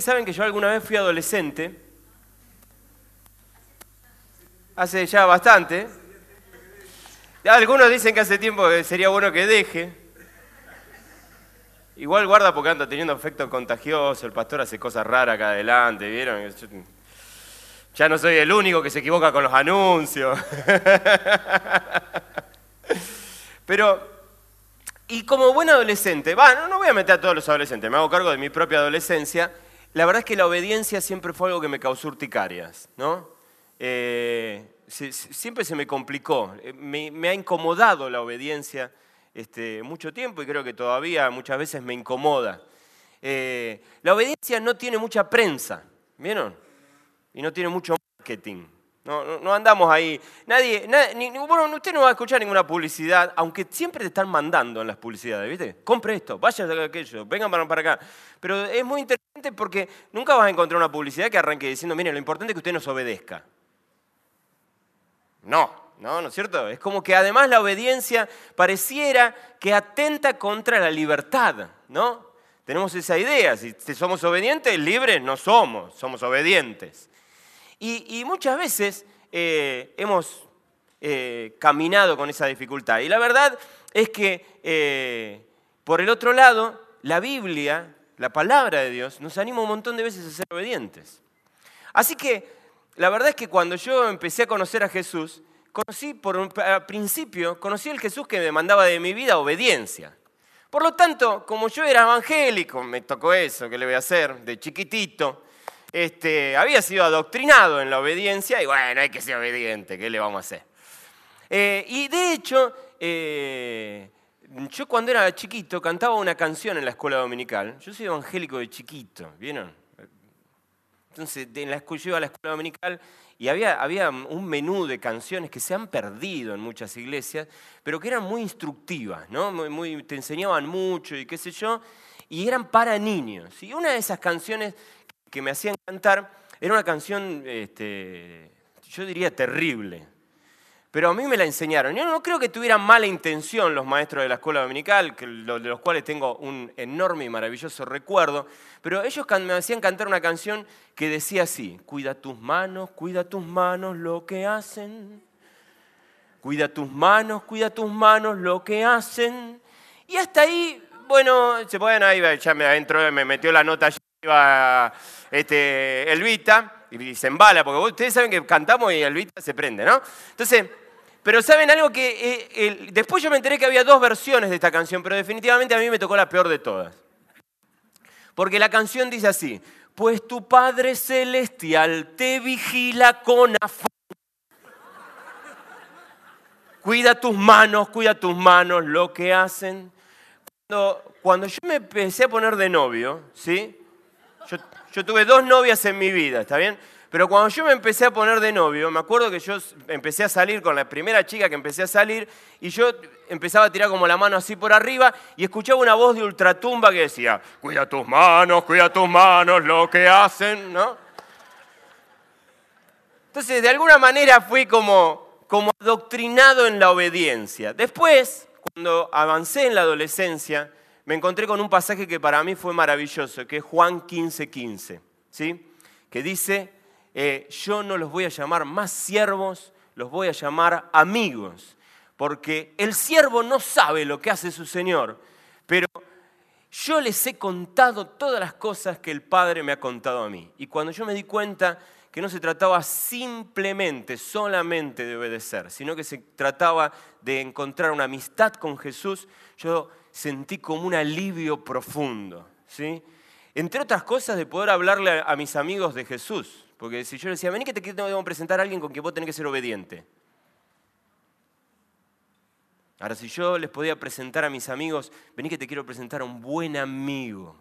Saben que yo alguna vez fui adolescente, hace ya bastante. Algunos dicen que hace tiempo que sería bueno que deje. Igual guarda porque anda teniendo efecto contagioso, el pastor hace cosas raras acá adelante, ¿vieron? Ya no soy el único que se equivoca con los anuncios. Pero y como buen adolescente, va, no, voy a meter a todos los adolescentes, me hago cargo de mi propia adolescencia, la verdad es que la obediencia siempre fue algo que me causó urticarias, ¿no? Eh, siempre se me complicó, eh, me, ha incomodado la obediencia este, mucho tiempo y creo que todavía muchas veces me incomoda. Eh, la obediencia no tiene mucha prensa, ¿vieron? Y no tiene mucho marketing. No, andamos ahí. Nadie, bueno, usted no va a escuchar ninguna publicidad, aunque siempre te están mandando en las publicidades, ¿viste? Compre esto, vaya a aquello, vengan para, acá. Pero es muy interesante porque nunca vas a encontrar una publicidad que arranque diciendo, mire, lo importante es que usted nos obedezca. No, no, ¿no es cierto? Es como que además la obediencia pareciera que atenta contra la libertad, ¿no? Tenemos esa idea, si somos obedientes, libres no somos, somos obedientes. Y, muchas veces eh, hemos eh, caminado con esa dificultad. Y la verdad es que, eh, por el otro lado, la Biblia, la palabra de Dios, nos anima un montón de veces a ser obedientes. Así que, la verdad es que cuando yo empecé a conocer a Jesús, conocí por un principio, conocí el Jesús que me mandaba de mi vida obediencia. Por lo tanto, como yo era evangélico, me tocó eso, ¿qué le voy a hacer? De chiquitito, este, había sido adoctrinado en la obediencia y bueno, hay que ser obediente, ¿qué le vamos a hacer? Eh, y de hecho, eh, yo cuando era chiquito cantaba una canción en la escuela dominical. Yo soy evangélico de chiquito, ¿vieron? Entonces, en la, yo iba a la escuela dominical y había, había un menú de canciones que se han perdido en muchas iglesias, pero que eran muy instructivas, ¿no? Muy, te enseñaban mucho y qué sé yo, y eran para niños. Y una de esas canciones que me hacían cantar era una canción, este, yo diría, terrible. Pero a mí me la enseñaron. Yo no creo que tuvieran mala intención los maestros de la escuela dominical, de los cuales tengo un enorme y maravilloso recuerdo, pero ellos me hacían cantar una canción que decía así, cuida tus manos, cuida tus manos lo que hacen, cuida tus manos, cuida tus manos lo que hacen. Y hasta ahí, bueno, se pueden ahí, ya me adentro, me metió la nota allí, este, Elvita y se embala, porque ustedes saben que cantamos y Elvita se prende, ¿no? Entonces, pero saben algo que eh, después yo me enteré que había dos versiones de esta canción, pero definitivamente a mí me tocó la peor de todas. Porque la canción dice así, pues tu Padre Celestial te vigila con afán. Cuida tus manos, cuida tus manos, lo que hacen. Cuando, cuando yo me empecé a poner de novio, ¿sí? Yo, yo tuve dos novias en mi vida, ¿está bien? Pero cuando yo me empecé a poner de novio, me acuerdo que yo empecé a salir con la primera chica que empecé a salir y yo empezaba a tirar como la mano así por arriba y escuchaba una voz de ultratumba que decía, cuida tus manos, cuida tus manos, lo que hacen, ¿no? Entonces, de alguna manera fui como, como adoctrinado en la obediencia. Después, cuando avancé en la adolescencia, me encontré con un pasaje que para mí fue maravilloso, que es Juan 15:15, 15, ¿sí? que dice, eh, yo no los voy a llamar más siervos, los voy a llamar amigos, porque el siervo no sabe lo que hace su Señor, pero yo les he contado todas las cosas que el Padre me ha contado a mí. Y cuando yo me di cuenta que no se trataba simplemente, solamente de obedecer, sino que se trataba de encontrar una amistad con Jesús, yo sentí como un alivio profundo. ¿sí? Entre otras cosas, de poder hablarle a mis amigos de Jesús. Porque si yo le decía, vení que te quiero presentar a alguien con quien vos tenés que ser obediente. Ahora, si yo les podía presentar a mis amigos, vení que te quiero presentar a un buen amigo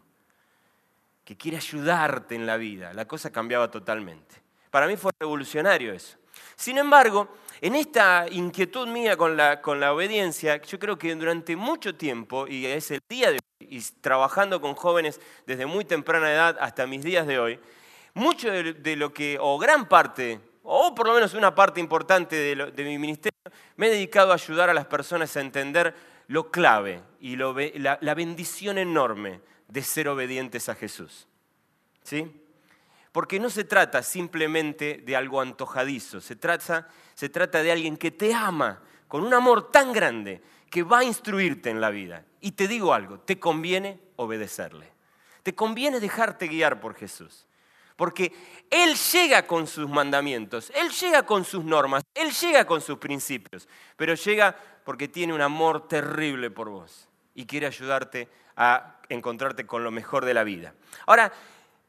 que quiere ayudarte en la vida, la cosa cambiaba totalmente. Para mí fue revolucionario eso. Sin embargo, en esta inquietud mía con la, con la obediencia, yo creo que durante mucho tiempo, y es el día de hoy, y trabajando con jóvenes desde muy temprana edad hasta mis días de hoy, mucho de, lo que, o gran parte, o por lo menos una parte importante de, mi ministerio, me he dedicado a ayudar a las personas a entender lo clave y la, la bendición enorme de ser obedientes a Jesús. ¿Sí? Porque no se trata simplemente de algo antojadizo, se trata, se trata de alguien que te ama con un amor tan grande que va a instruirte en la vida. Y te digo algo, te conviene obedecerle. Te conviene dejarte guiar por Jesús. Porque Él llega con sus mandamientos, Él llega con sus normas, Él llega con sus principios, pero llega porque tiene un amor terrible por vos y quiere ayudarte a encontrarte con lo mejor de la vida. Ahora,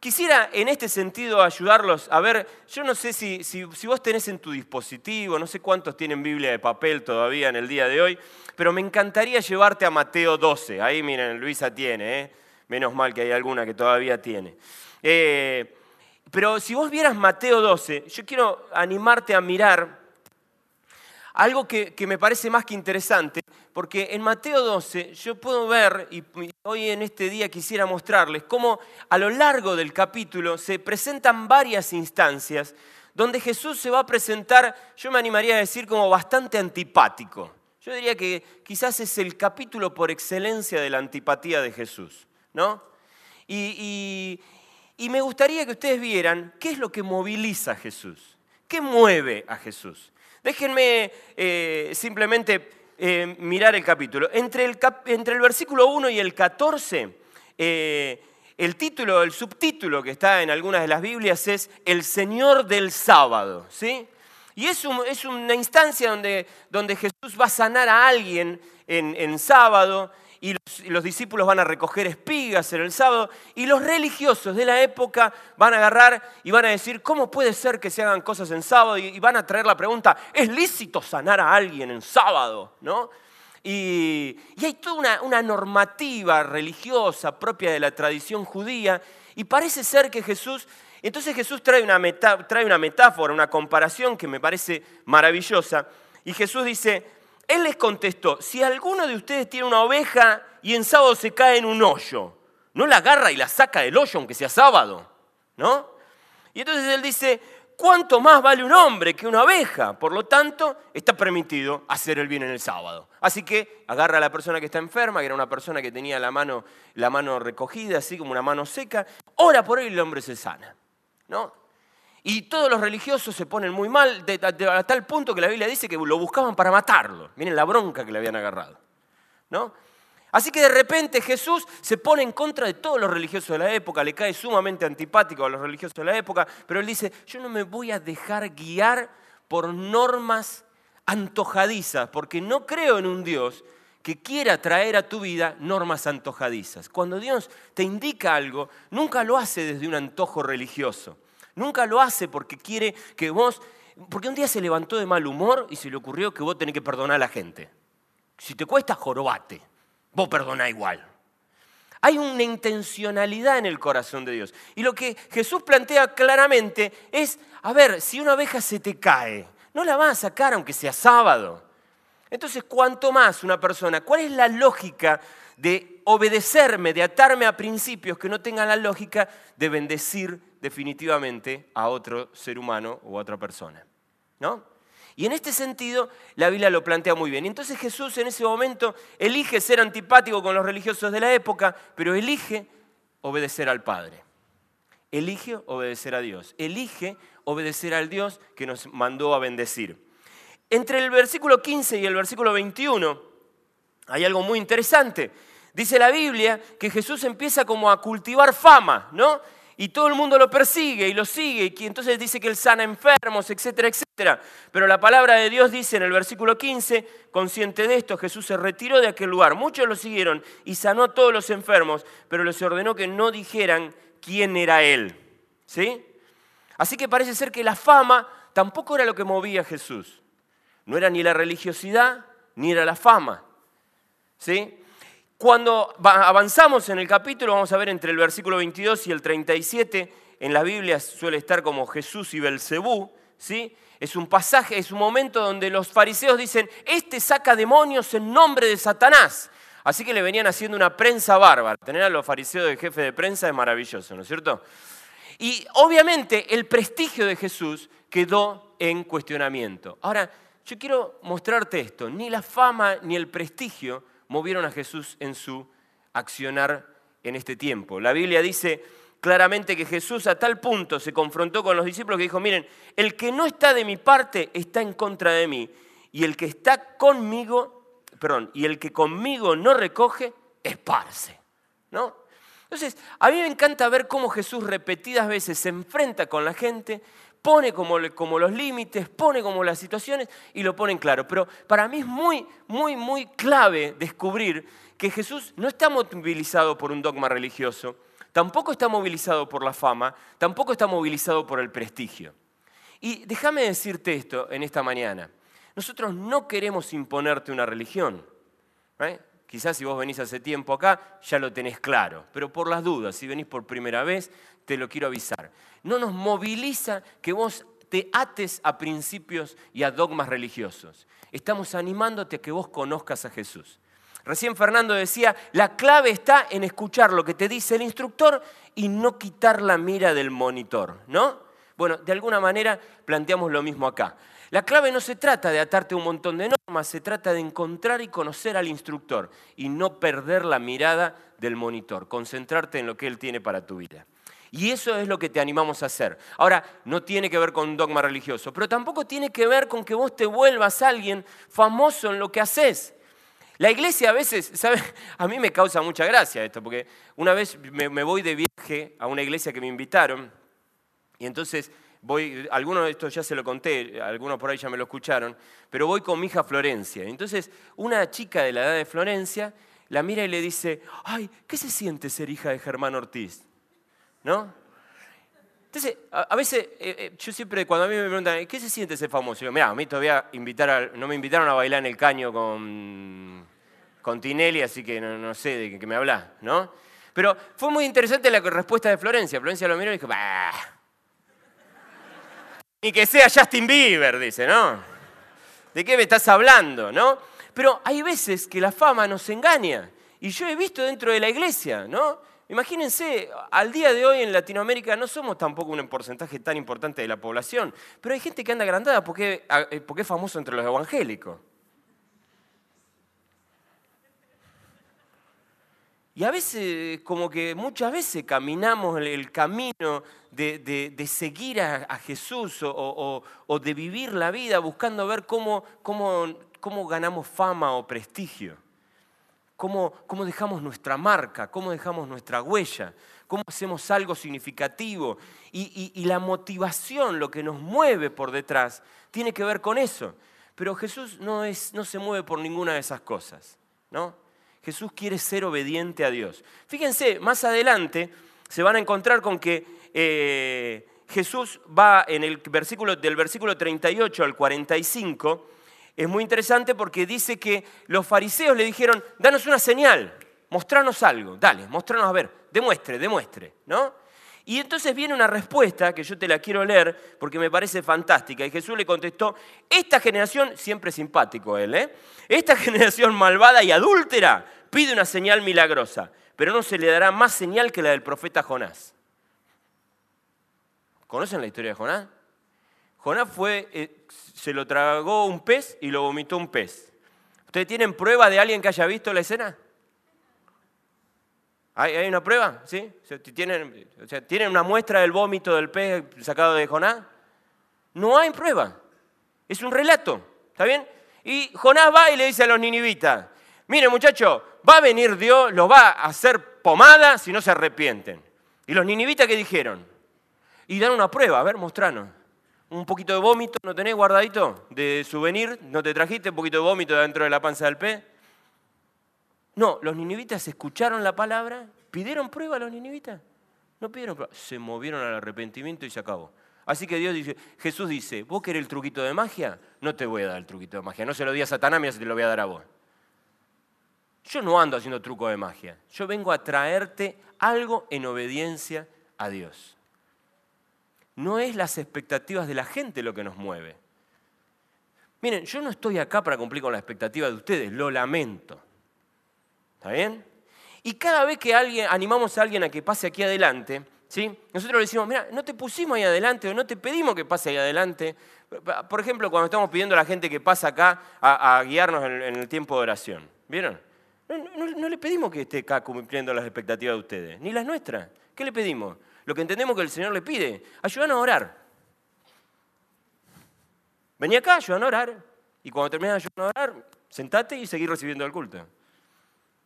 Quisiera en este sentido ayudarlos a ver, yo no sé si, vos tenés en tu dispositivo, no sé cuántos tienen Biblia de papel todavía en el día de hoy, pero me encantaría llevarte a Mateo 12. Ahí miren, Luisa tiene, ¿eh? menos mal que hay alguna que todavía tiene. Eh, pero si vos vieras Mateo 12, yo quiero animarte a mirar algo que, me parece más que interesante, porque en Mateo 12 yo puedo ver, y hoy en este día quisiera mostrarles, cómo a lo largo del capítulo se presentan varias instancias donde Jesús se va a presentar, yo me animaría a decir, como bastante antipático. Yo diría que quizás es el capítulo por excelencia de la antipatía de Jesús, ¿no? Y, y me gustaría que ustedes vieran qué es lo que moviliza a Jesús, qué mueve a Jesús. Déjenme eh, simplemente eh, mirar el capítulo. Entre el, entre el, versículo 1 y el 14, eh, el título, el subtítulo que está en algunas de las Biblias es El Señor del Sábado. ¿sí? Y es, es una instancia donde, donde, Jesús va a sanar a alguien en, en sábado y los, discípulos van a recoger espigas en el sábado y los religiosos de la época van a agarrar y van a decir, ¿cómo puede ser que se hagan cosas en sábado? Y, van a traer la pregunta, ¿es lícito sanar a alguien en sábado? ¿No? Y, hay toda una, normativa religiosa propia de la tradición judía y parece ser que Jesús entonces Jesús trae una, trae una, metáfora, una comparación que me parece maravillosa. Y Jesús dice, él les contestó, si alguno de ustedes tiene una oveja y en sábado se cae en un hoyo, no la agarra y la saca del hoyo aunque sea sábado, ¿no? Y entonces él dice, ¿cuánto más vale un hombre que una oveja? Por lo tanto, está permitido hacer el bien en el sábado. Así que agarra a la persona que está enferma, que era una persona que tenía la mano, la mano recogida, así como una mano seca, ora por él y el hombre se sana, ¿no? Y todos los religiosos se ponen muy mal, a tal punto que la Biblia dice que lo buscaban para matarlo. Miren la bronca que le habían agarrado. ¿no? Así que de repente Jesús se pone en contra de todos los religiosos de la época, le cae sumamente antipático a los religiosos de la época, pero él dice, yo no me voy a dejar guiar por normas antojadizas, porque no creo en un Dios que quiera traer a tu vida normas antojadizas. Cuando Dios te indica algo, nunca lo hace desde un antojo religioso. Nunca lo hace porque quiere que vos, porque un día se levantó de mal humor y se le ocurrió que vos tenés que perdonar a la gente. Si te cuesta, jorobate. Vos perdoná igual. Hay una intencionalidad en el corazón de Dios. Y lo que Jesús plantea claramente es, a ver, si una oveja se te cae, no la vas a sacar aunque sea sábado. Entonces, ¿cuánto más una persona? ¿Cuál es la lógica de obedecerme, de atarme a principios que no tengan la lógica de bendecir definitivamente a otro ser humano o a otra persona. ¿No? Y en este sentido, la Biblia lo plantea muy bien. Entonces Jesús en ese momento elige ser antipático con los religiosos de la época, pero elige obedecer al Padre. Elige obedecer a Dios. Elige obedecer al Dios que nos mandó a bendecir. Entre el versículo 15 y el versículo 21 hay algo muy interesante. Dice la Biblia que Jesús empieza como a cultivar fama, ¿no? Y todo el mundo lo persigue y lo sigue, y entonces dice que él sana enfermos, etcétera, etcétera. Pero la palabra de Dios dice en el versículo 15, consciente de esto, Jesús se retiró de aquel lugar. Muchos lo siguieron y sanó a todos los enfermos, pero les ordenó que no dijeran quién era él. ¿Sí? Así que parece ser que la fama tampoco era lo que movía a Jesús. No era ni la religiosidad ni era la fama. ¿Sí? Cuando avanzamos en el capítulo, vamos a ver entre el versículo 22 y el 37, en la Biblia suele estar como Jesús y Belcebú, ¿sí? Es un pasaje, es un momento donde los fariseos dicen, este saca demonios en nombre de Satanás. Así que le venían haciendo una prensa bárbara. Tener a los fariseos de jefe de prensa es maravilloso, ¿no es cierto? Y obviamente el prestigio de Jesús quedó en cuestionamiento. Ahora, yo quiero mostrarte esto. Ni la fama ni el prestigio movieron a Jesús en su accionar en este tiempo. La Biblia dice claramente que Jesús a tal punto se confrontó con los discípulos que dijo, miren, el que no está de mi parte está en contra de mí, y el que está conmigo, perdón, y el que conmigo no recoge, esparce. ¿No? Entonces, a mí me encanta ver cómo Jesús repetidas veces se enfrenta con la gente, pone como, los límites, pone como las situaciones y lo pone en claro. Pero para mí es muy, muy, muy clave descubrir que Jesús no está movilizado por un dogma religioso, tampoco está movilizado por la fama, tampoco está movilizado por el prestigio. Y déjame decirte esto en esta mañana. Nosotros no queremos imponerte una religión. ¿eh? Quizás si vos venís hace tiempo acá, ya lo tenés claro. Pero por las dudas, si venís por primera vez, te lo quiero avisar. No nos moviliza que vos te ates a principios y a dogmas religiosos. Estamos animándote a que vos conozcas a Jesús. Recién Fernando decía, la clave está en escuchar lo que te dice el instructor y no quitar la mira del monitor, ¿no? Bueno, de alguna manera planteamos lo mismo acá. La clave no se trata de atarte un montón de normas, se trata de encontrar y conocer al instructor y no perder la mirada del monitor, concentrarte en lo que él tiene para tu vida. Y eso es lo que te animamos a hacer. Ahora, no tiene que ver con un dogma religioso, pero tampoco tiene que ver con que vos te vuelvas alguien famoso en lo que haces. La iglesia a veces, ¿sabes? A mí me causa mucha gracia esto, porque una vez me, voy de viaje a una iglesia que me invitaron, y entonces voy, algunos de estos ya se lo conté, algunos por ahí ya me lo escucharon, pero voy con mi hija Florencia. Entonces, una chica de la edad de Florencia la mira y le dice, ay, ¿qué se siente ser hija de Germán Ortiz? ¿No? Entonces, a, veces, eh, eh, yo siempre, cuando a mí me preguntan, ¿qué se siente ser famoso? Yo, mira, a mí todavía invitar no me invitaron a bailar en el caño con con Tinelli, así que no, sé de qué me hablas, ¿no? Pero fue muy interesante la respuesta de Florencia. Florencia lo miró y dijo, bah. Ni que sea Justin Bieber, dice, ¿no? ¿De qué me estás hablando, no? Pero hay veces que la fama nos engaña. Y yo he visto dentro de la iglesia, ¿no? Imagínense, al día de hoy en Latinoamérica no somos tampoco un porcentaje tan importante de la población, pero hay gente que anda agrandada porque, eh, porque es famoso entre los evangélicos. Y a veces, como que muchas veces caminamos el camino de, seguir a, Jesús o, de vivir la vida buscando ver cómo, cómo, ganamos fama o prestigio, cómo, cómo dejamos nuestra marca, cómo dejamos nuestra huella, cómo hacemos algo significativo. Y, y la motivación, lo que nos mueve por detrás, tiene que ver con eso. Pero Jesús no, es, no se mueve por ninguna de esas cosas, ¿no? Jesús quiere ser obediente a Dios. Fíjense, más adelante se van a encontrar con que eh, Jesús va en el versículo, del versículo 38 al 45. Es muy interesante porque dice que los fariseos le dijeron, danos una señal, mostranos algo, dale, mostranos a ver, demuestre, demuestre, ¿no? Y entonces viene una respuesta que yo te la quiero leer porque me parece fantástica. Y Jesús le contestó, esta generación, siempre simpático él, ¿eh? esta generación malvada y adúltera pide una señal milagrosa, pero no se le dará más señal que la del profeta Jonás. ¿Conocen la historia de Jonás? Jonás fue, eh, se lo tragó un pez y lo vomitó un pez. ¿Ustedes tienen prueba de alguien que haya visto la escena? ¿Hay, una prueba? ¿Sí? ¿Tienen, ¿Tienen una muestra del vómito del pez sacado de Jonás? No hay prueba. Es un relato. ¿Está bien? Y Jonás va y le dice a los ninivitas, mire muchachos, va a venir Dios, los va a hacer pomada si no se arrepienten. ¿Y los ninivitas qué dijeron? Y dan una prueba, a ver, mostranos. Un poquito de vómito, ¿no tenés guardadito? De souvenir, ¿no te trajiste un poquito de vómito dentro de la panza del pez? No, los ninivitas escucharon la palabra, pidieron prueba a los ninivitas. No pidieron prueba, se movieron al arrepentimiento y se acabó. Así que Dios dice, Jesús dice, ¿vos querés el truquito de magia? No te voy a dar el truquito de magia. No se lo di a Satanás, mira si te lo voy a dar a vos. Yo no ando haciendo truco de magia. Yo vengo a traerte algo en obediencia a Dios. No es las expectativas de la gente lo que nos mueve. Miren, yo no estoy acá para cumplir con las expectativas de ustedes, lo lamento. ¿Está bien? Y cada vez que alguien, animamos a alguien a que pase aquí adelante, ¿sí? nosotros le decimos, mira, no te pusimos ahí adelante o no te pedimos que pase ahí adelante. Por ejemplo, cuando estamos pidiendo a la gente que pase acá a, guiarnos en, el tiempo de oración. ¿Vieron? No, le pedimos que esté acá cumpliendo las expectativas de ustedes, ni las nuestras. ¿Qué le pedimos? Lo que entendemos que el Señor le pide, ayúdanos a orar. Vení acá, ayúdanos a orar. Y cuando termines de ayudar a orar, sentate y seguir recibiendo el culto.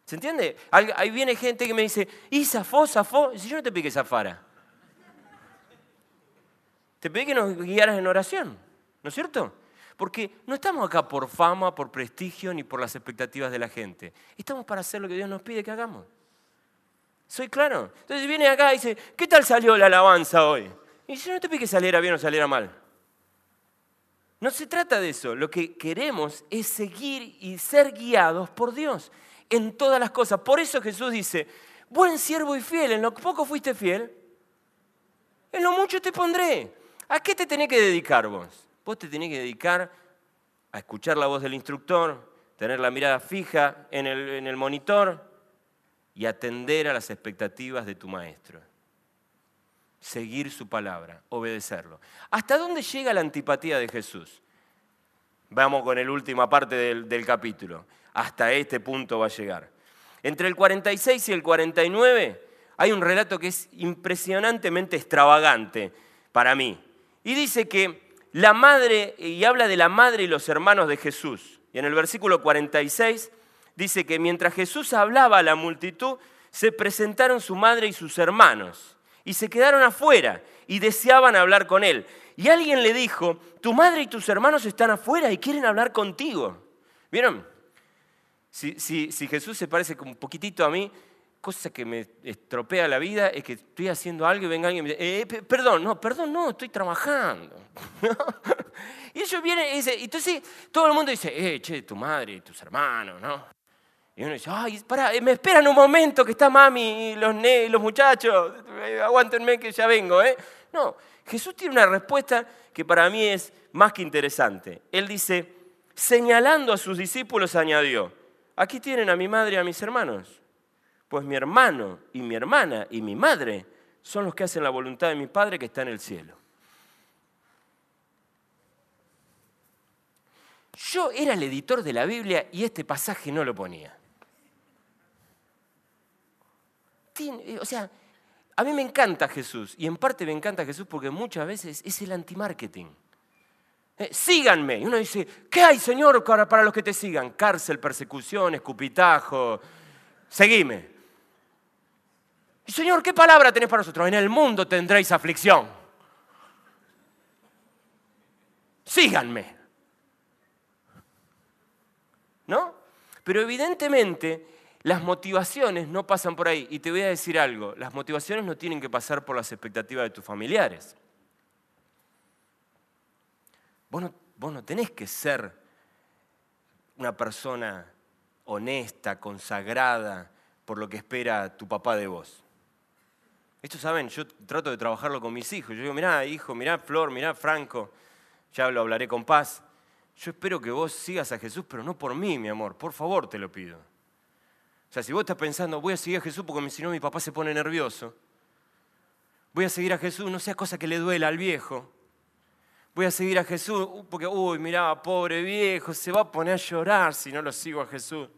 ¿Se entiende? Ahí viene gente que me dice, ¿y zafó, zafó? Si yo no te pedí que zafara. Te pedí que nos guiaras en oración, ¿no es cierto? Porque no estamos acá por fama, por prestigio, ni por las expectativas de la gente. Estamos para hacer lo que Dios nos pide que hagamos. ¿Soy claro? Entonces viene acá y dice, ¿qué tal salió la alabanza hoy? Y yo no te pedí que saliera bien o saliera mal. No se trata de eso. Lo que queremos es seguir y ser guiados por Dios en todas las cosas. Por eso Jesús dice, buen siervo y fiel, en lo poco fuiste fiel, en lo mucho te pondré. ¿A qué te tenés que dedicar vos? Vos te tenés que dedicar a escuchar la voz del instructor, tener la mirada fija en el, en el monitor y atender a las expectativas de tu maestro. Seguir su palabra, obedecerlo. ¿Hasta dónde llega la antipatía de Jesús? Vamos con la última parte del, del capítulo hasta este punto va a llegar. Entre el 46 y el 49 hay un relato que es impresionantemente extravagante para mí. Y dice que la madre, y habla de la madre y los hermanos de Jesús. Y en el versículo 46 dice que mientras Jesús hablaba a la multitud, se presentaron su madre y sus hermanos. Y se quedaron afuera y deseaban hablar con él. Y alguien le dijo, tu madre y tus hermanos están afuera y quieren hablar contigo. ¿Vieron? Si, Jesús se parece un poquitito a mí, cosa que me estropea la vida es que estoy haciendo algo y venga alguien y me dice, eh, perdón, no, perdón, no, estoy trabajando. y ellos vienen y dicen, entonces todo el mundo dice, eh, che, tu madre, tus hermanos, ¿no? Y uno dice, ay, pará, eh, me esperan un momento que está mami y los, ne los muchachos, eh, aguántenme que ya vengo, ¿eh? No, Jesús tiene una respuesta que para mí es más que interesante. Él dice, señalando a sus discípulos, añadió, aquí tienen a mi madre y a mis hermanos. Pues mi hermano y mi hermana y mi madre son los que hacen la voluntad de mi Padre que está en el cielo. Yo era el editor de la Biblia y este pasaje no lo ponía. O sea, a mí me encanta Jesús y en parte me encanta Jesús porque muchas veces es el anti-marketing. Eh, síganme. Y uno dice, ¿qué hay, Señor, para los que te sigan? Cárcel, persecución, escupitajo. Seguime. Y Señor, ¿qué palabra tenés para nosotros? En el mundo tendréis aflicción. Síganme. ¿No? Pero evidentemente las motivaciones no pasan por ahí. Y te voy a decir algo, las motivaciones no tienen que pasar por las expectativas de tus familiares. Vos no, tenés que ser una persona honesta, consagrada por lo que espera tu papá de vos. Esto, saben, yo trato de trabajarlo con mis hijos. Yo digo, mirá, hijo, mirá, Flor, mirá, Franco, ya lo hablaré con paz. Yo espero que vos sigas a Jesús, pero no por mí, mi amor, por favor te lo pido. O sea, si vos estás pensando, voy a seguir a Jesús porque si no mi papá se pone nervioso, voy a seguir a Jesús, no sea cosa que le duela al viejo, voy a seguir a Jesús, porque, uy, mirá, pobre viejo, se va a poner a llorar si no lo sigo a Jesús.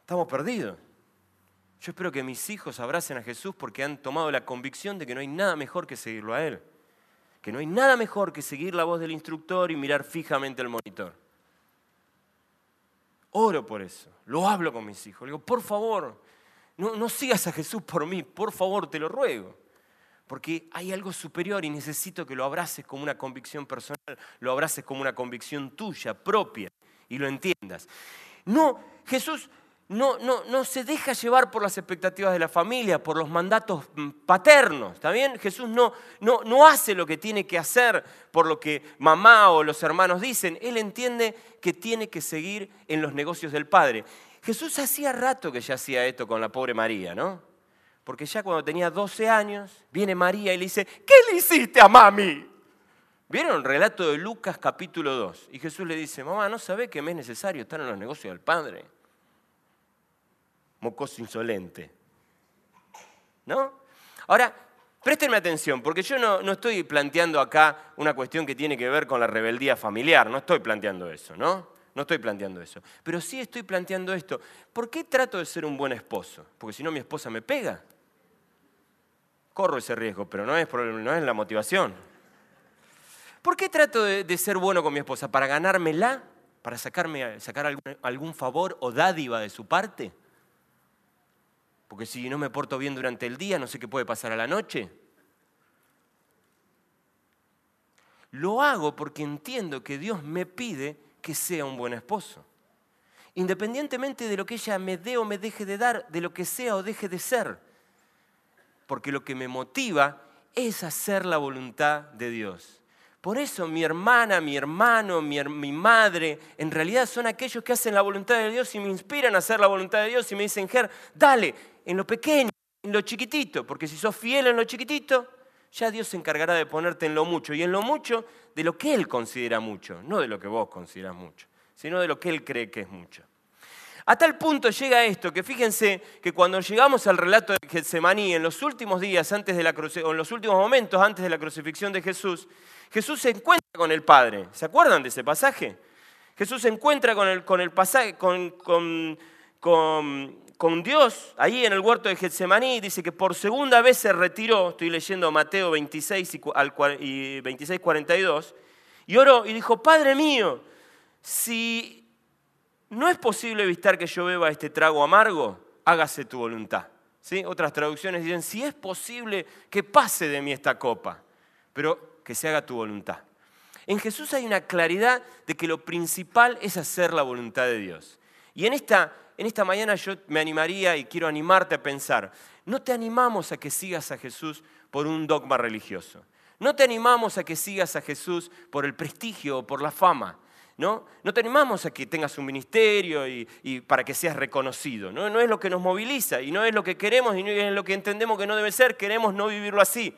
Estamos perdidos. Yo espero que mis hijos abracen a Jesús porque han tomado la convicción de que no hay nada mejor que seguirlo a Él. Que no hay nada mejor que seguir la voz del instructor y mirar fijamente el monitor. Oro por eso, lo hablo con mis hijos. Le digo, por favor, no, no sigas a Jesús por mí, por favor, te lo ruego porque hay algo superior y necesito que lo abraces como una convicción personal, lo abraces como una convicción tuya, propia, y lo entiendas. No, Jesús no, no, no se deja llevar por las expectativas de la familia, por los mandatos mm, paternos. ¿Está bien? Jesús no, no, no hace lo que tiene que hacer por lo que mamá o los hermanos dicen. Él entiende que tiene que seguir en los negocios del Padre. Jesús hacía rato que ya hacía esto con la pobre María, ¿no? Porque ya cuando tenía 12 años, viene María y le dice, ¿qué le hiciste a mami? ¿Vieron el relato de Lucas capítulo 2? Y Jesús le dice, mamá, ¿no sabe que me es necesario estar en los negocios del Padre? mocoso insolente. ¿No? Ahora, préstenme atención, porque yo no, no, estoy planteando acá una cuestión que tiene que ver con la rebeldía familiar, no estoy planteando eso, ¿no? No estoy planteando eso. Pero sí estoy planteando esto. ¿Por qué trato de ser un buen esposo? Porque si no mi esposa me pega. Corro ese riesgo, pero no es, no es la motivación. ¿Por qué trato de, ser bueno con mi esposa? ¿Para ganármela? ¿Para sacarme, sacar algún, algún favor o dádiva de su parte? Porque si no me porto bien durante el día, no sé qué puede pasar a la noche. Lo hago porque entiendo que Dios me pide que sea un buen esposo. Independientemente de lo que ella me dé o me deje de dar, de lo que sea o deje de ser. Porque lo que me motiva es hacer la voluntad de Dios. Por eso mi hermana, mi hermano, mi, madre, en realidad son aquellos que hacen la voluntad de Dios y me inspiran a hacer la voluntad de Dios y me dicen, Ger, dale, en lo pequeño, en lo chiquitito, porque si sos fiel en lo chiquitito, ya Dios se encargará de ponerte en lo mucho, y en lo mucho de lo que Él considera mucho, no de lo que vos consideras mucho, sino de lo que Él cree que es mucho. A tal punto llega esto, que fíjense que cuando llegamos al relato de Getsemaní, en los últimos días antes de la o en los últimos momentos antes de la crucifixión de Jesús, Jesús se encuentra con el Padre. ¿Se acuerdan de ese pasaje? Jesús se encuentra con el, con el pasaje, con, con, con Dios, ahí en el huerto de Getsemaní, dice que por segunda vez se retiró, estoy leyendo Mateo 26 y 26, 42, y oró y dijo, Padre mío, si no es posible evitar que yo beba este trago amargo, hágase tu voluntad. ¿Sí? Otras traducciones dicen, si es posible que pase de mí esta copa, pero que se haga tu voluntad. En Jesús hay una claridad de que lo principal es hacer la voluntad de Dios. Y en esta en esta mañana yo me animaría y quiero animarte a pensar, no te animamos a que sigas a Jesús por un dogma religioso. No te animamos a que sigas a Jesús por el prestigio o por la fama. ¿No? No te animamos a que tengas un ministerio y, para que seas reconocido. ¿no? no es lo que nos moviliza y no es lo que queremos y no es lo que entendemos que no debe ser. Queremos no vivirlo así.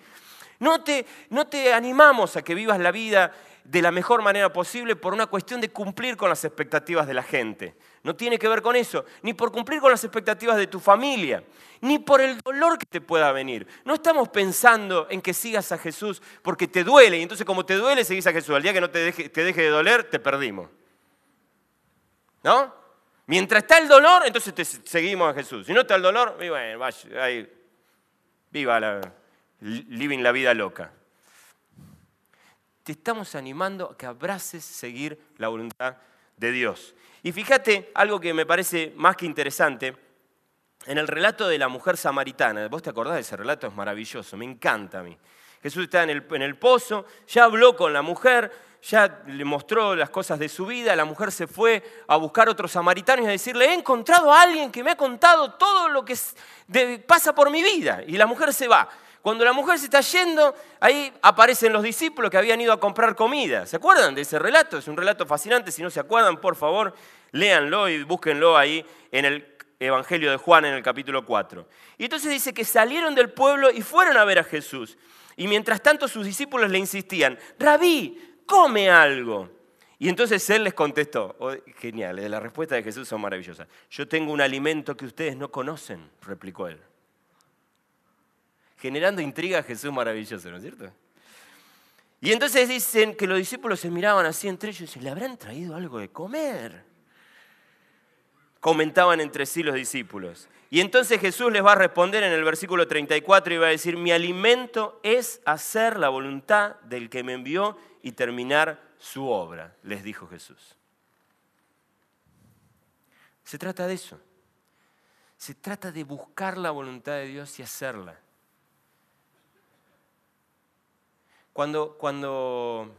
No te, no te animamos a que vivas la vida de la mejor manera posible por una cuestión de cumplir con las expectativas de la gente. No tiene que ver con eso, ni por cumplir con las expectativas de tu familia, ni por el dolor que te pueda venir. No estamos pensando en que sigas a Jesús porque te duele, y entonces como te duele, seguís a Jesús. Al día que no te deje, de doler, te perdimos. ¿No? Mientras está el dolor, entonces te seguimos a Jesús. Si no está el dolor, bueno, vaya, ahí, viva living la vida loca te estamos animando a que abraces seguir la voluntad de Dios. Y fíjate algo que me parece más que interesante, en el relato de la mujer samaritana, vos te acordás de ese relato, es maravilloso, me encanta a mí. Jesús está en el, pozo, ya habló con la mujer, ya le mostró las cosas de su vida, la mujer se fue a buscar otros samaritanos y a decirle, he encontrado a alguien que me ha contado todo lo que pasa por mi vida. Y la mujer se va. Cuando la mujer se está yendo, ahí aparecen los discípulos que habían ido a comprar comida. ¿Se acuerdan de ese relato? Es un relato fascinante. Si no se acuerdan, por favor, léanlo y búsquenlo ahí en el Evangelio de Juan en el capítulo 4. Y entonces dice que salieron del pueblo y fueron a ver a Jesús. Y mientras tanto sus discípulos le insistían, Rabí, come algo. Y entonces él les contestó, oh, genial, la respuesta de Jesús son maravillosas. Yo tengo un alimento que ustedes no conocen, replicó él generando intriga a Jesús maravilloso, ¿no es cierto? Y entonces dicen que los discípulos se miraban así entre ellos y ¿le habrán traído algo de comer? Comentaban entre sí los discípulos. Y entonces Jesús les va a responder en el versículo 34 y va a decir, mi alimento es hacer la voluntad del que me envió y terminar su obra, les dijo Jesús. Se trata de eso. Se trata de buscar la voluntad de Dios y hacerla. Cuando, cuando,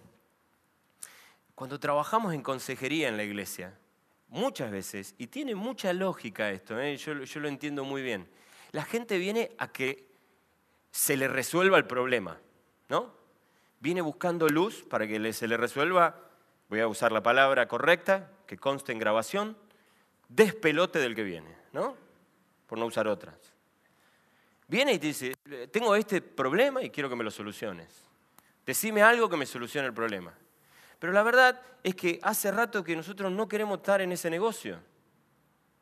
cuando trabajamos en consejería en la iglesia, muchas veces, y tiene mucha lógica esto, ¿eh? yo, yo lo entiendo muy bien, la gente viene a que se le resuelva el problema, ¿no? Viene buscando luz para que se le resuelva, voy a usar la palabra correcta, que conste en grabación, despelote del que viene, ¿no? Por no usar otras. Viene y te dice, tengo este problema y quiero que me lo soluciones. Decime algo que me solucione el problema. Pero la verdad es que hace rato que nosotros no queremos estar en ese negocio.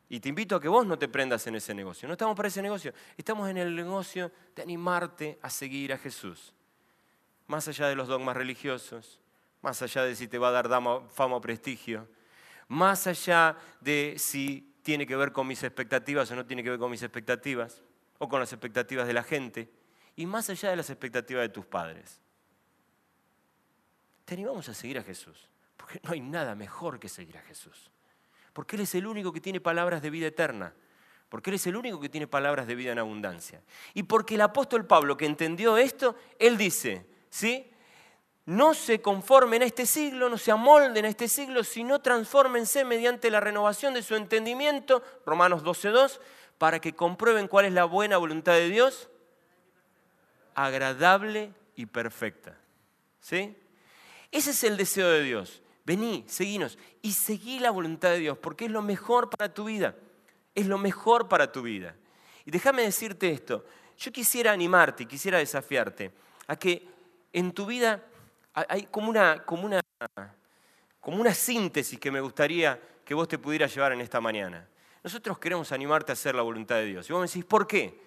Y te invito a que vos no te prendas en ese negocio. No estamos para ese negocio. Estamos en el negocio de animarte a seguir a Jesús. Más allá de los dogmas religiosos, más allá de si te va a dar fama o prestigio, más allá de si tiene que ver con mis expectativas o no tiene que ver con mis expectativas, o con las expectativas de la gente, y más allá de las expectativas de tus padres. Te animamos a seguir a Jesús, porque no hay nada mejor que seguir a Jesús. Porque Él es el único que tiene palabras de vida eterna. Porque Él es el único que tiene palabras de vida en abundancia. Y porque el apóstol Pablo que entendió esto, Él dice, ¿sí? No se conformen a este siglo, no se amolden a este siglo, sino transfórmense mediante la renovación de su entendimiento, Romanos 12.2, para que comprueben cuál es la buena voluntad de Dios, agradable y perfecta. ¿Sí? Ese es el deseo de Dios. Vení, seguinos y seguí la voluntad de Dios, porque es lo mejor para tu vida. Es lo mejor para tu vida. Y déjame decirte esto. Yo quisiera animarte, quisiera desafiarte a que en tu vida hay como una, como una, como una síntesis que me gustaría que vos te pudieras llevar en esta mañana. Nosotros queremos animarte a hacer la voluntad de Dios. Y vos me decís, ¿por qué?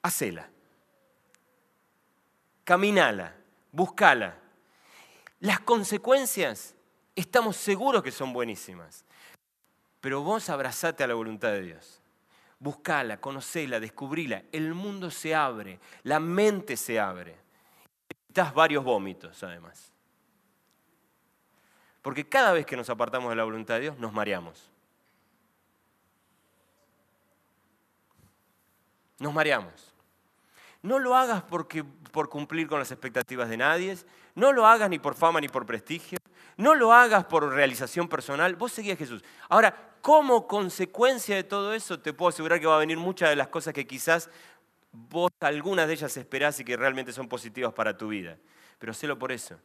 Hacela. Caminala. Buscala. Las consecuencias estamos seguros que son buenísimas. Pero vos abrazate a la voluntad de Dios. Buscala, conocela, descubrila. El mundo se abre, la mente se abre. Necesitas varios vómitos, además. Porque cada vez que nos apartamos de la voluntad de Dios, nos mareamos. Nos mareamos. No lo hagas porque, por cumplir con las expectativas de nadie, no lo hagas ni por fama ni por prestigio, no lo hagas por realización personal, vos seguís a Jesús. Ahora, como consecuencia de todo eso, te puedo asegurar que va a venir muchas de las cosas que quizás vos algunas de ellas esperás y que realmente son positivas para tu vida. Pero sélo por eso.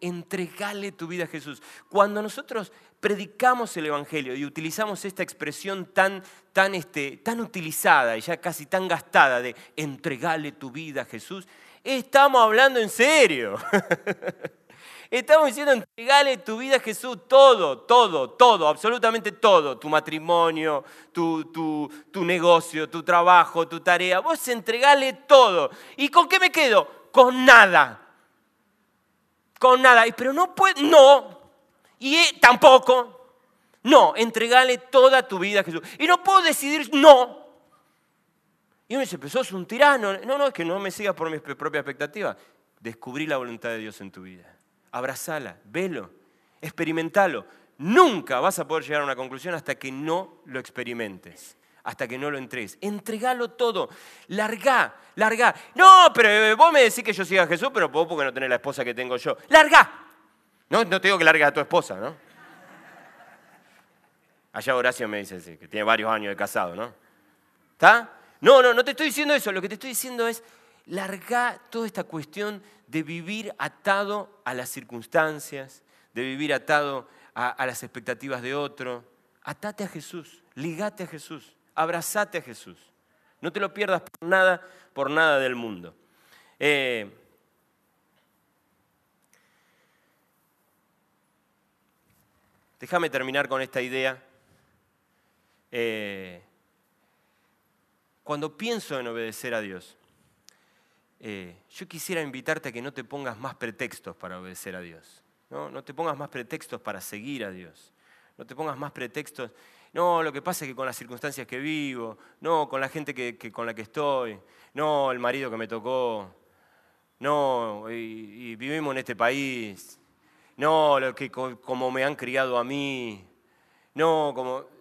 Entregale tu vida a Jesús. Cuando nosotros predicamos el Evangelio y utilizamos esta expresión tan, tan, este, tan utilizada y ya casi tan gastada de entregale tu vida a Jesús, estamos hablando en serio. Estamos diciendo, entregale tu vida a Jesús, todo, todo, todo, absolutamente todo, tu matrimonio, tu, tu, negocio, tu trabajo, tu tarea, vos entregale todo. ¿Y con qué me quedo? Con nada. Con nada. Pero no puedo, no. Y eh, tampoco. No, entregale toda tu vida a Jesús. Y no puedo decidir no. Y uno dice, pero sos un tirano. No, no, es que no me sigas por mi propia expectativa. Descubrí la voluntad de Dios en tu vida abrazala, velo, experimentalo. Nunca vas a poder llegar a una conclusión hasta que no lo experimentes, hasta que no lo entregues. Entregalo todo, largá, largá. No, pero eh, vos me decís que yo siga a Jesús, pero vos porque no tenés la esposa que tengo yo. Largá. No, no te digo que largues a tu esposa, ¿no? Allá Horacio me dice sí, que tiene varios años de casado, ¿no? ¿Está? No, no, no te estoy diciendo eso. Lo que te estoy diciendo es, larga toda esta cuestión de vivir atado a las circunstancias, de vivir atado a, las expectativas de otro. Atate a Jesús, ligate a Jesús, abrazate a Jesús. No te lo pierdas por nada, por nada del mundo. Eh, déjame terminar con esta idea. Eh, cuando pienso en obedecer a Dios, eh, yo quisiera invitarte a que no te pongas más pretextos para obedecer a Dios. ¿no? no te pongas más pretextos para seguir a Dios. No te pongas más pretextos. No, lo que pasa es que con las circunstancias que vivo, no, con la gente que, con la que estoy, no, el marido que me tocó, no, y, vivimos en este país, no, lo que, como me han criado a mí, no, como...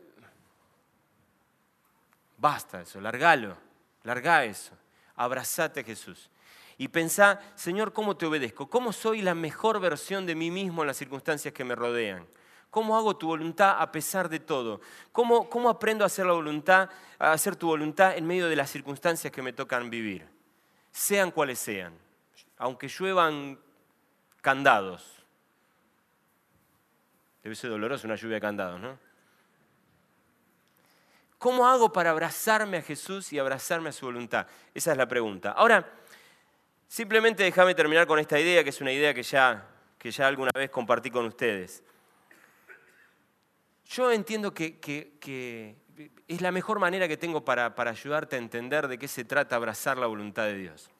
Basta eso, largalo, larga eso abrazate a Jesús. Y pensá, Señor, ¿cómo te obedezco? ¿Cómo soy la mejor versión de mí mismo en las circunstancias que me rodean? ¿Cómo hago tu voluntad a pesar de todo? ¿Cómo, ¿Cómo, aprendo a hacer la voluntad, a hacer tu voluntad en medio de las circunstancias que me tocan vivir? Sean cuales sean, aunque lluevan candados. Debe ser doloroso una lluvia de candados, ¿no? ¿Cómo hago para abrazarme a Jesús y abrazarme a su voluntad? Esa es la pregunta. Ahora, simplemente déjame terminar con esta idea, que es una idea que ya, que ya alguna vez compartí con ustedes. Yo entiendo que, es la mejor manera que tengo para, ayudarte a entender de qué se trata abrazar la voluntad de Dios.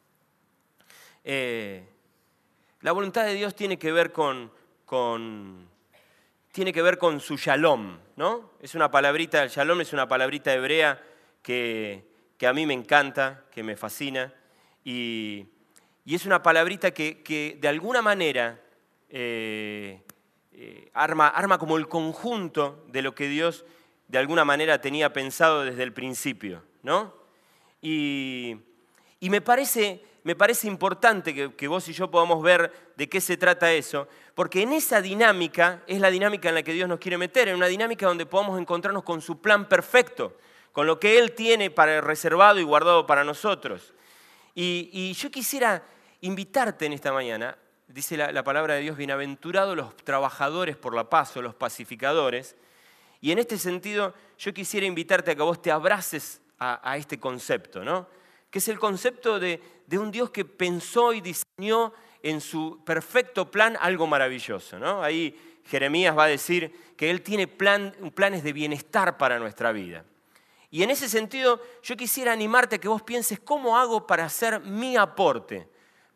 Eh, la voluntad de Dios tiene que ver con, tiene que ver con su shalom, ¿no? Es una palabrita, el shalom es una palabrita hebrea que, a mí me encanta, que me fascina, y, es una palabrita que, de alguna manera eh, eh, arma, arma como el conjunto de lo que Dios de alguna manera tenía pensado desde el principio, ¿no? Y, me, parece, me parece importante que, vos y yo podamos ver de qué se trata eso, porque en esa dinámica es la dinámica en la que Dios nos quiere meter, en una dinámica donde podamos encontrarnos con su plan perfecto, con lo que Él tiene para reservado y guardado para nosotros. Y, y yo quisiera invitarte en esta mañana dice la, palabra de Dios, bienaventurados los trabajadores por la paz o los pacificadores. Y en este sentido, yo quisiera invitarte a que vos te abraces a, este concepto, ¿no? Que es el concepto de, un Dios que pensó y diseñó en su perfecto plan algo maravilloso, ¿no? Ahí Jeremías va a decir que Él tiene planes de bienestar para nuestra vida. Y en ese sentido, yo quisiera animarte a que vos pienses cómo hago para hacer mi aporte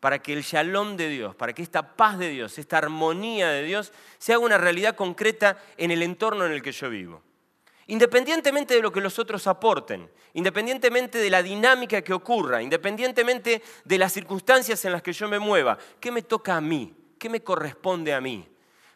para que el shalom de Dios, para que esta paz de Dios, esta armonía de Dios, se haga una realidad concreta en el entorno en el que yo vivo. Independientemente de lo que los otros aporten, independientemente de la dinámica que ocurra, independientemente de las circunstancias en las que yo me mueva, ¿qué me toca a mí? ¿Qué me corresponde a mí?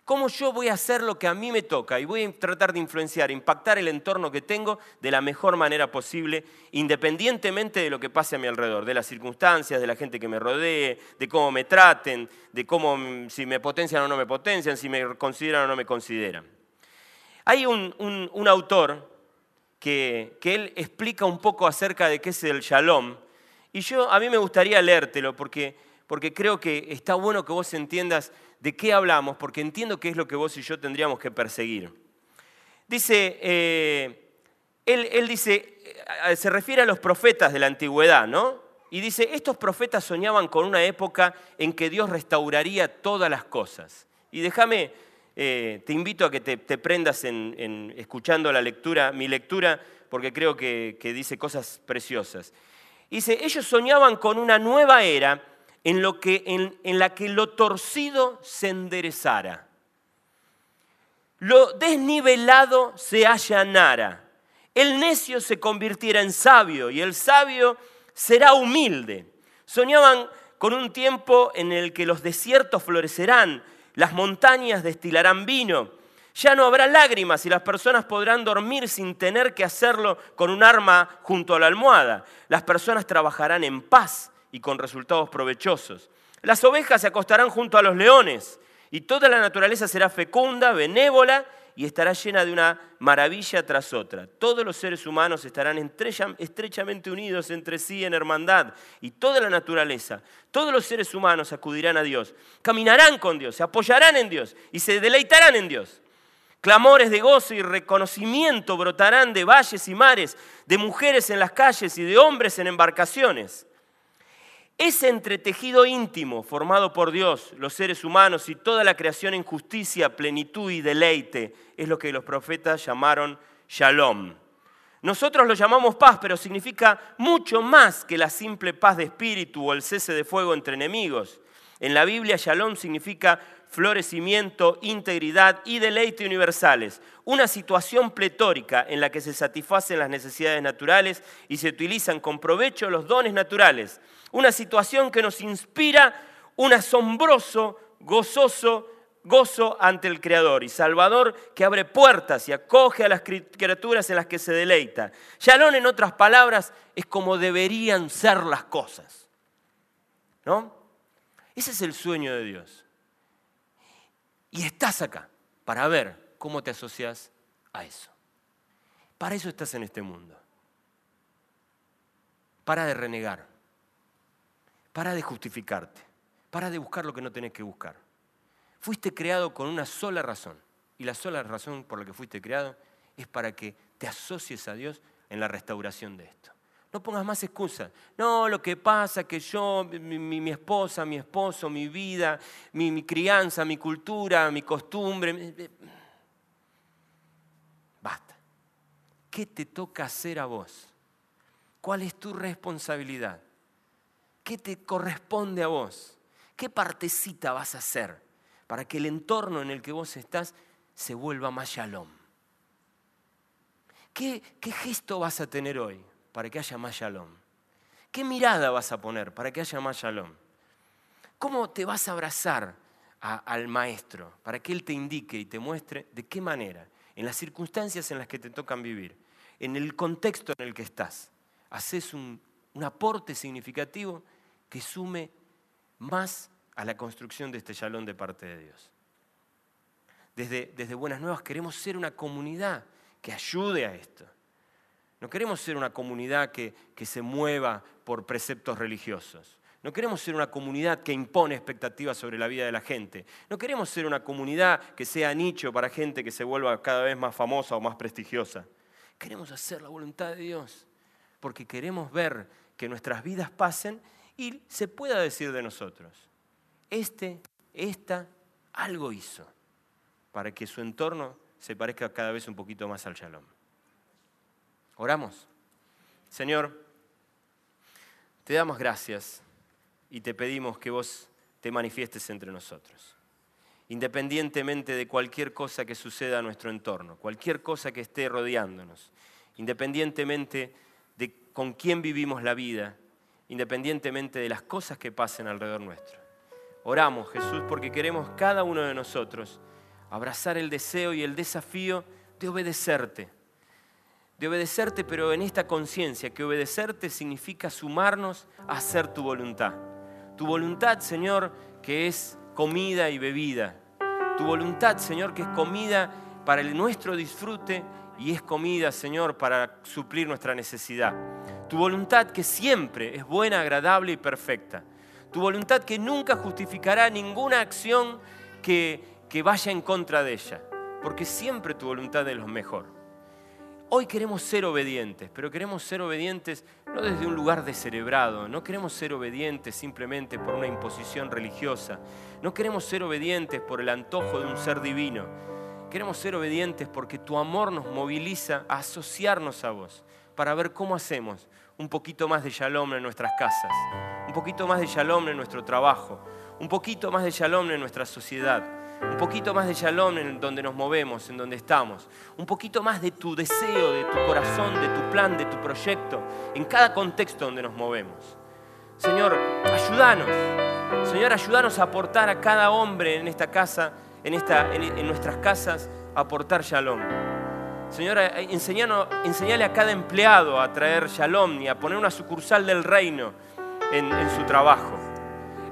cómo yo voy a hacer lo que a mí me toca y voy a tratar de influenciar, impactar el entorno que tengo de la mejor manera posible, independientemente de lo que pase a mi alrededor, de las circunstancias, de la gente que me rodee, de cómo me traten, de cómo mm, si me potencian o no me potencian, si me consideran o no me consideran. Hay un, autor que, que, él explica un poco acerca de qué es el shalom, y yo a mí me gustaría leértelo porque, porque creo que está bueno que vos entiendas de qué hablamos, porque entiendo que es lo que vos y yo tendríamos que perseguir. Dice, eh, él, dice, eh, se refiere a los profetas de la antigüedad, ¿no? Y dice, estos profetas soñaban con una época en que Dios restauraría todas las cosas. Y déjame, eh, te invito a que te, prendas en, escuchando la lectura, mi lectura, porque creo que, dice cosas preciosas. Dice, ellos soñaban con una nueva era en, en, la que lo torcido se enderezara, lo desnivelado se allanara, el necio se convirtiera en sabio y el sabio será humilde. Soñaban con un tiempo en el que los desiertos florecerán, las montañas destilarán vino, ya no habrá lágrimas y las personas podrán dormir sin tener que hacerlo con un arma junto a la almohada. Las personas trabajarán en paz y con resultados provechosos. Las ovejas se acostarán junto a los leones y toda la naturaleza será fecunda, benévola y estará llena de una maravilla tras otra. Todos los seres humanos estarán estrechamente unidos entre sí en hermandad y toda la naturaleza, todos los seres humanos acudirán a Dios, caminarán con Dios, se apoyarán en Dios y se deleitarán en Dios. Clamores de gozo y reconocimiento brotarán de valles y mares, de mujeres en las calles y de hombres en embarcaciones. Ese entretejido íntimo formado por Dios, los seres humanos y toda la creación en justicia, plenitud y deleite es lo que los profetas llamaron shalom. Nosotros lo llamamos paz, pero significa mucho más que la simple paz de espíritu o el cese de fuego entre enemigos. En la Biblia, shalom significa florecimiento, integridad y deleite universales. Una situación pletórica en la que se satisfacen las necesidades naturales y se utilizan con provecho los dones naturales una situación que nos inspira un asombroso, gozoso gozo ante el Creador y Salvador que abre puertas y acoge a las criaturas en las que se deleita. Shalom, en otras palabras, es como deberían ser las cosas. ¿No? Ese es el sueño de Dios. Y estás acá para ver cómo te asocias a eso. Para eso estás en este mundo. Para de renegar. Para de justificarte. Para de buscar lo que no tenés que buscar. Fuiste creado con una sola razón. Y la sola razón por la que fuiste creado es para que te asocies a Dios en la restauración de esto. No pongas más excusas. No, lo que pasa que yo, mi, esposa, mi esposo, mi vida, mi, mi crianza, mi cultura, mi costumbre. Basta. ¿Qué te toca hacer a vos? ¿Cuál es tu responsabilidad? ¿Qué te corresponde a vos? ¿Qué partecita vas a hacer para que el entorno en el que vos estás se vuelva más shalom? ¿Qué, qué gesto vas a tener hoy? para que haya más shalom? ¿Qué mirada vas a poner para que haya más shalom? ¿Cómo te vas a abrazar al maestro para que él te indique y te muestre de qué manera, en las circunstancias en las que te tocan vivir, en el contexto en el que estás, haces un, aporte significativo que sume más a la construcción de este shalom de parte de Dios? Desde, desde Buenas Nuevas queremos ser una comunidad que ayude a esto no queremos ser una comunidad que, se mueva por preceptos religiosos. No queremos ser una comunidad que impone expectativas sobre la vida de la gente. No queremos ser una comunidad que sea nicho para gente que se vuelva cada vez más famosa o más prestigiosa. Queremos hacer la voluntad de Dios porque queremos ver que nuestras vidas pasen y se pueda decir de nosotros, este, esta, algo hizo para que su entorno se parezca cada vez un poquito más al shalom. Oramos. Señor, te damos gracias y te pedimos que vos te manifiestes entre nosotros. Independientemente de cualquier cosa que suceda a nuestro entorno, cualquier cosa que esté rodeándonos, independientemente de con quién vivimos la vida, independientemente de las cosas que pasen alrededor nuestro. Oramos, Jesús, porque queremos cada uno de nosotros abrazar el deseo y el desafío de obedecerte de obedecerte, pero en esta conciencia, que obedecerte significa sumarnos a hacer tu voluntad. Tu voluntad, Señor, que es comida y bebida. Tu voluntad, Señor, que es comida para el nuestro disfrute y es comida, Señor, para suplir nuestra necesidad. Tu voluntad que siempre es buena, agradable y perfecta. Tu voluntad que nunca justificará ninguna acción que, vaya en contra de ella, porque siempre tu voluntad es lo mejor. Hoy queremos ser obedientes, pero queremos ser obedientes no desde un lugar descerebrado, no queremos ser obedientes simplemente por una imposición religiosa, no queremos ser obedientes por el antojo de un ser divino, queremos ser obedientes porque tu amor nos moviliza a asociarnos a vos para ver cómo hacemos un poquito más de shalom en nuestras casas, un poquito más de shalom en nuestro trabajo, un poquito más de shalom en nuestra sociedad un poquito más de shalom en donde nos movemos, en donde estamos, un poquito más de tu deseo, de tu corazón, de tu plan, de tu proyecto, en cada contexto donde nos movemos. Señor, ayúdanos. Señor, ayúdanos a aportar a cada hombre en esta casa, en, esta, en, nuestras casas, a aportar shalom. Señor, enseñale a cada empleado a traer shalom y a poner una sucursal del reino en, en su trabajo.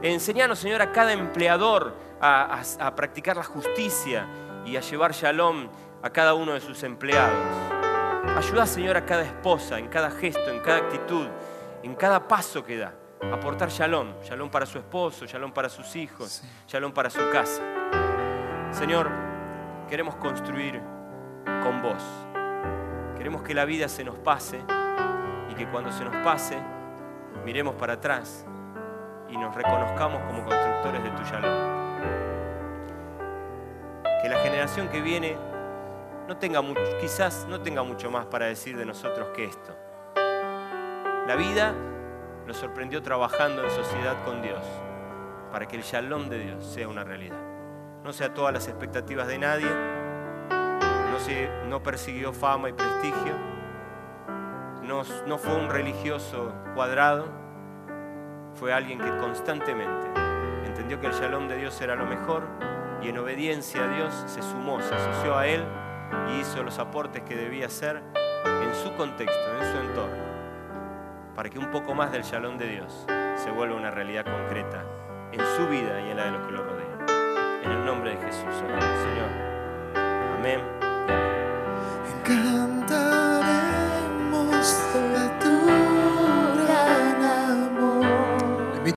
Enseñanos, Señor, a cada empleador a, practicar la justicia y a llevar shalom a cada uno de sus empleados. Ayuda, Señor, a cada esposa, en cada gesto, en cada actitud, en cada paso que da, a aportar shalom. Shalom para su esposo, shalom para sus hijos, shalom para su casa. Señor, queremos construir con vos. Queremos que la vida se nos pase y que cuando se nos pase, miremos para atrás y nos reconozcamos como constructores de tu shalom que la generación que viene no tenga mucho, quizás no tenga mucho más para decir de nosotros que esto. La vida nos sorprendió trabajando en sociedad con Dios para que el shalom de Dios sea una realidad. No sea todas las expectativas de nadie, no, se, no persiguió fama y prestigio, no, no fue un religioso cuadrado, fue alguien que constantemente entendió que el shalom de Dios era lo mejor y en obediencia a Dios se sumó, se asoció a Él y hizo los aportes que debía hacer en su contexto, en su entorno, para que un poco más del shalom de Dios se vuelva una realidad concreta en su vida y en la de los que lo rodean. En el nombre de Jesús, Señor. Amén. Canta